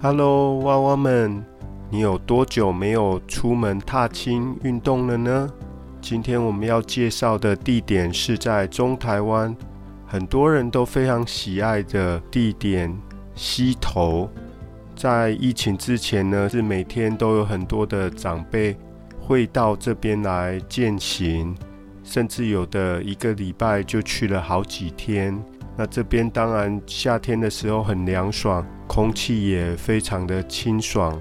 Hello，娃娃们，你有多久没有出门踏青运动了呢？今天我们要介绍的地点是在中台湾，很多人都非常喜爱的地点——溪头。在疫情之前呢，是每天都有很多的长辈会到这边来践行，甚至有的一个礼拜就去了好几天。那这边当然夏天的时候很凉爽，空气也非常的清爽，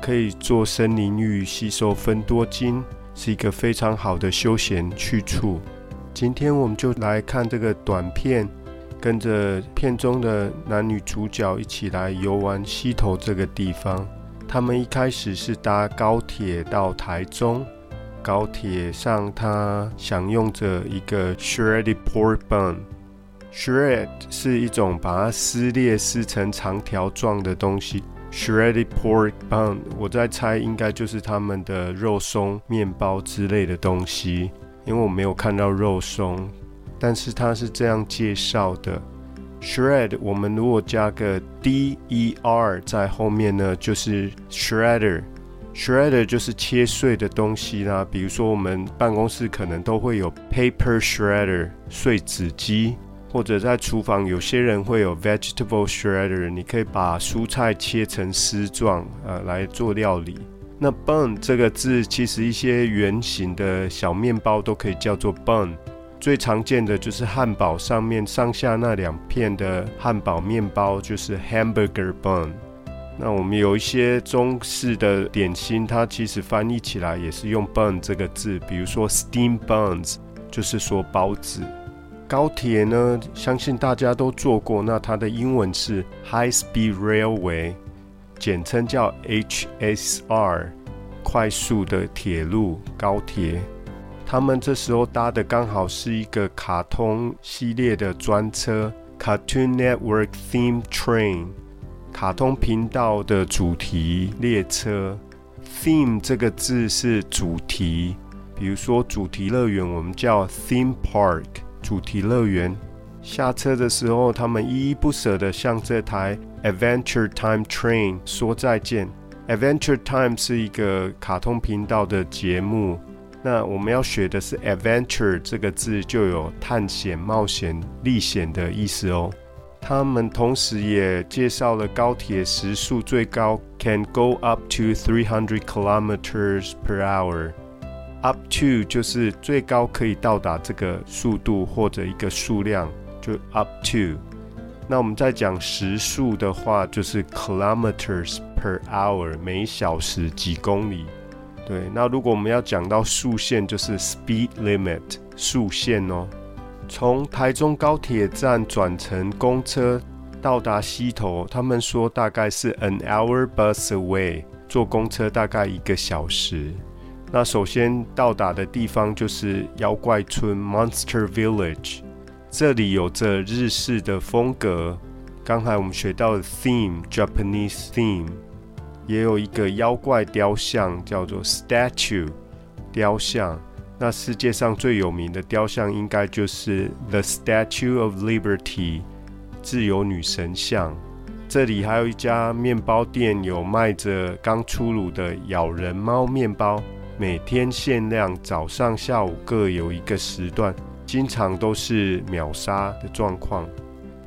可以做森林浴，吸收分多精。是一个非常好的休闲去处。今天我们就来看这个短片，跟着片中的男女主角一起来游玩溪头这个地方。他们一开始是搭高铁到台中，高铁上他享用着一个 shredded pork bun。Shred 是一种把它撕裂撕成长条状的东西。Shredded pork bun，我在猜应该就是他们的肉松面包之类的东西，因为我没有看到肉松，但是它是这样介绍的：shred，我们如果加个 d e r 在后面呢，就是 shredder。shredder 就是切碎的东西啦，比如说我们办公室可能都会有 paper shredder 碎纸机。或者在厨房，有些人会有 vegetable shredder，你可以把蔬菜切成丝状，呃，来做料理。那 bun 这个字，其实一些圆形的小面包都可以叫做 bun。最常见的就是汉堡上面上下那两片的汉堡面包，就是 hamburger bun。那我们有一些中式的点心，它其实翻译起来也是用 bun 这个字，比如说 steam buns，就是说包子。高铁呢，相信大家都坐过。那它的英文是 High Speed Railway，简称叫 HSR，快速的铁路高铁。他们这时候搭的刚好是一个卡通系列的专车，Cartoon Network Theme Train，卡通频道的主题列车。Theme 这个字是主题，比如说主题乐园，我们叫 Theme Park。主题乐园下车的时候，他们依依不舍地向这台 Adventure Time Train 说再见。Adventure Time 是一个卡通频道的节目。那我们要学的是 Adventure 这个字，就有探险、冒险、历险的意思哦。他们同时也介绍了高铁时速最高，can go up to three hundred kilometers per hour。Up to 就是最高可以到达这个速度或者一个数量，就 up to。那我们在讲时速的话，就是 kilometers per hour，每小时几公里。对，那如果我们要讲到速限，就是 speed limit，速限哦。从台中高铁站转乘公车到达西头，他们说大概是 an hour bus away，坐公车大概一个小时。那首先到达的地方就是妖怪村 （Monster Village），这里有着日式的风格。刚才我们学到的 theme（Japanese theme） 也有一个妖怪雕像，叫做 statue 雕像。那世界上最有名的雕像应该就是 The Statue of Liberty（ 自由女神像）。这里还有一家面包店，有卖着刚出炉的咬人猫面包。每天限量，早上、下午各有一个时段，经常都是秒杀的状况，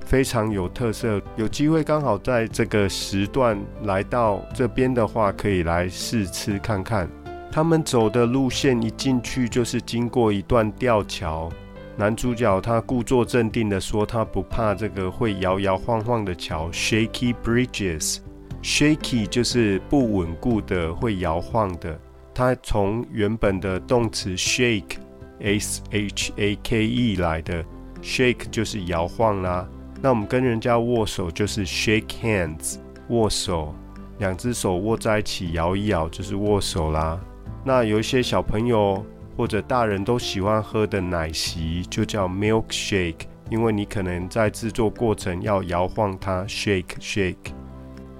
非常有特色。有机会刚好在这个时段来到这边的话，可以来试吃看看。他们走的路线一进去就是经过一段吊桥，男主角他故作镇定的说他不怕这个会摇摇晃晃的桥，shaky bridges，shaky 就是不稳固的，会摇晃的。它从原本的动词 shake，s h a k e 来的，shake 就是摇晃啦。那我们跟人家握手就是 shake hands，握手，两只手握在一起摇一摇就是握手啦。那有一些小朋友或者大人都喜欢喝的奶昔就叫 milkshake，因为你可能在制作过程要摇晃它，shake shake。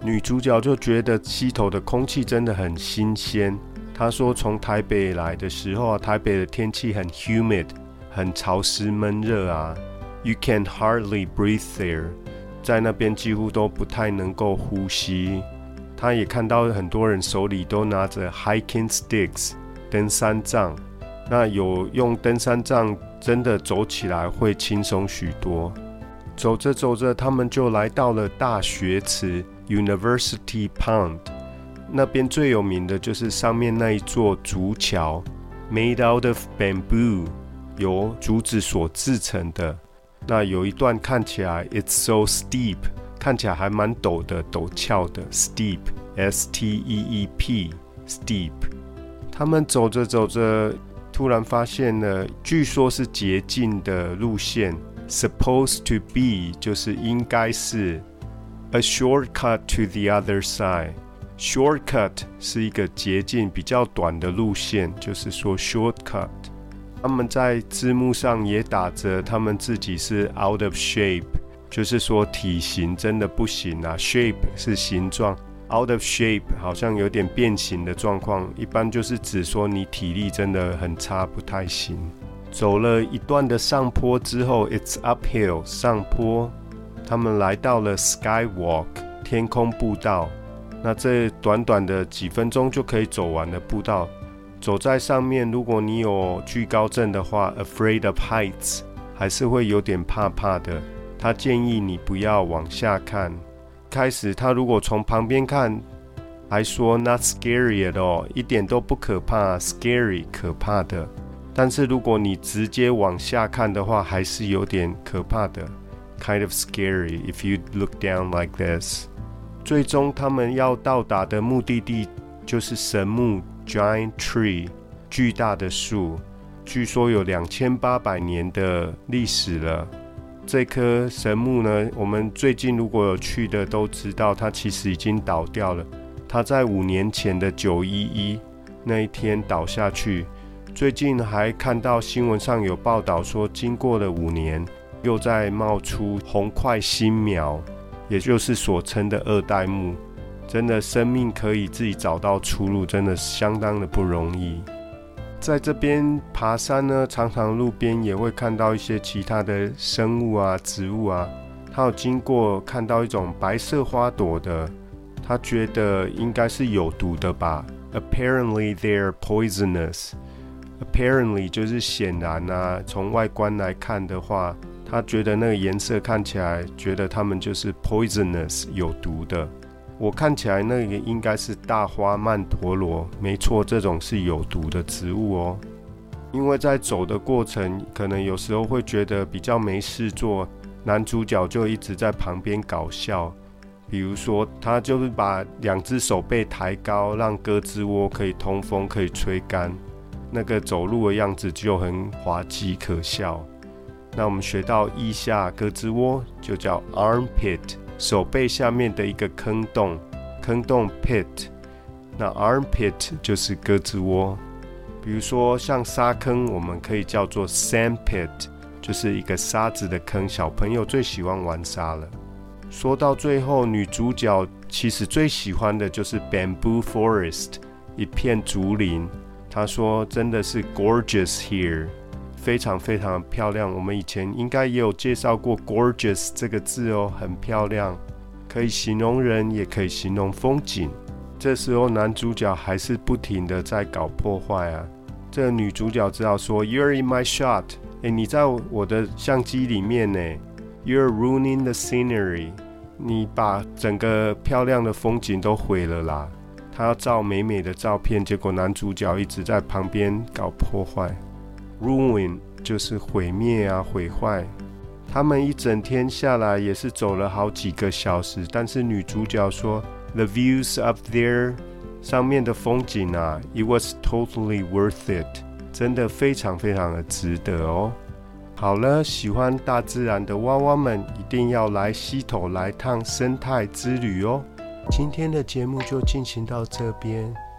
女主角就觉得溪头的空气真的很新鲜。他说：“从台北来的时候啊，台北的天气很 humid，很潮湿闷热啊。You can hardly breathe there，在那边几乎都不太能够呼吸。他也看到很多人手里都拿着 hiking sticks，登山杖。那有用登山杖，真的走起来会轻松许多。走着走着，他们就来到了大学池 University Pond。那边最有名的就是上面那一座竹桥，made out of bamboo，由竹子所制成的。那有一段看起来，it's so steep，看起来还蛮陡的，陡峭的，steep，s t e e p，steep。他们走着走着，突然发现了，据说是捷径的路线，supposed to be 就是应该是 a shortcut to the other side。Shortcut 是一个捷径，比较短的路线，就是说 shortcut。他们在字幕上也打着，他们自己是 out of shape，就是说体型真的不行啊。Shape 是形状，out of shape 好像有点变形的状况，一般就是指说你体力真的很差，不太行。走了一段的上坡之后，it's uphill 上坡，他们来到了 skywalk 天空步道。那这短短的几分钟就可以走完的步道，走在上面，如果你有惧高症的话，afraid of heights，还是会有点怕怕的。他建议你不要往下看。开始他如果从旁边看，还说 not scary at all，一点都不可怕，scary 可怕的。但是如果你直接往下看的话，还是有点可怕的，kind of scary if you look down like this。最终，他们要到达的目的地就是神木 （Giant Tree），巨大的树。据说有两千八百年的历史了。这棵神木呢，我们最近如果有去的都知道，它其实已经倒掉了。它在五年前的九一一那一天倒下去。最近还看到新闻上有报道说，经过了五年，又在冒出红块新苗。也就是所称的二代目，真的生命可以自己找到出路，真的相当的不容易。在这边爬山呢，常常路边也会看到一些其他的生物啊、植物啊。他有经过看到一种白色花朵的，他觉得应该是有毒的吧。Apparently they're poisonous. Apparently 就是显然啊，从外观来看的话。他觉得那个颜色看起来，觉得他们就是 poisonous 有毒的。我看起来那个应该是大花曼陀罗，没错，这种是有毒的植物哦。因为在走的过程，可能有时候会觉得比较没事做，男主角就一直在旁边搞笑。比如说，他就是把两只手背抬高，让胳肢窝可以通风，可以吹干，那个走路的样子就很滑稽可笑。那我们学到腋下胳肢窝就叫 armpit，手背下面的一个坑洞，坑洞 pit，那 armpit 就是胳肢窝。比如说像沙坑，我们可以叫做 sand pit，就是一个沙子的坑。小朋友最喜欢玩沙了。说到最后，女主角其实最喜欢的就是 bamboo forest，一片竹林。她说真的是 gorgeous here。非常非常漂亮，我们以前应该也有介绍过 “gorgeous” 这个字哦，很漂亮，可以形容人，也可以形容风景。这时候男主角还是不停的在搞破坏啊，这个女主角只好说：“You're in my shot，哎，你在我的相机里面呢。You're ruining the scenery，你把整个漂亮的风景都毁了啦。”她要照美美的照片，结果男主角一直在旁边搞破坏。Ruin 就是毁灭啊，毁坏。他们一整天下来也是走了好几个小时，但是女主角说，The views up there，上面的风景啊，It was totally worth it，真的非常非常的值得哦。好了，喜欢大自然的娃娃们，一定要来溪头来趟生态之旅哦。今天的节目就进行到这边。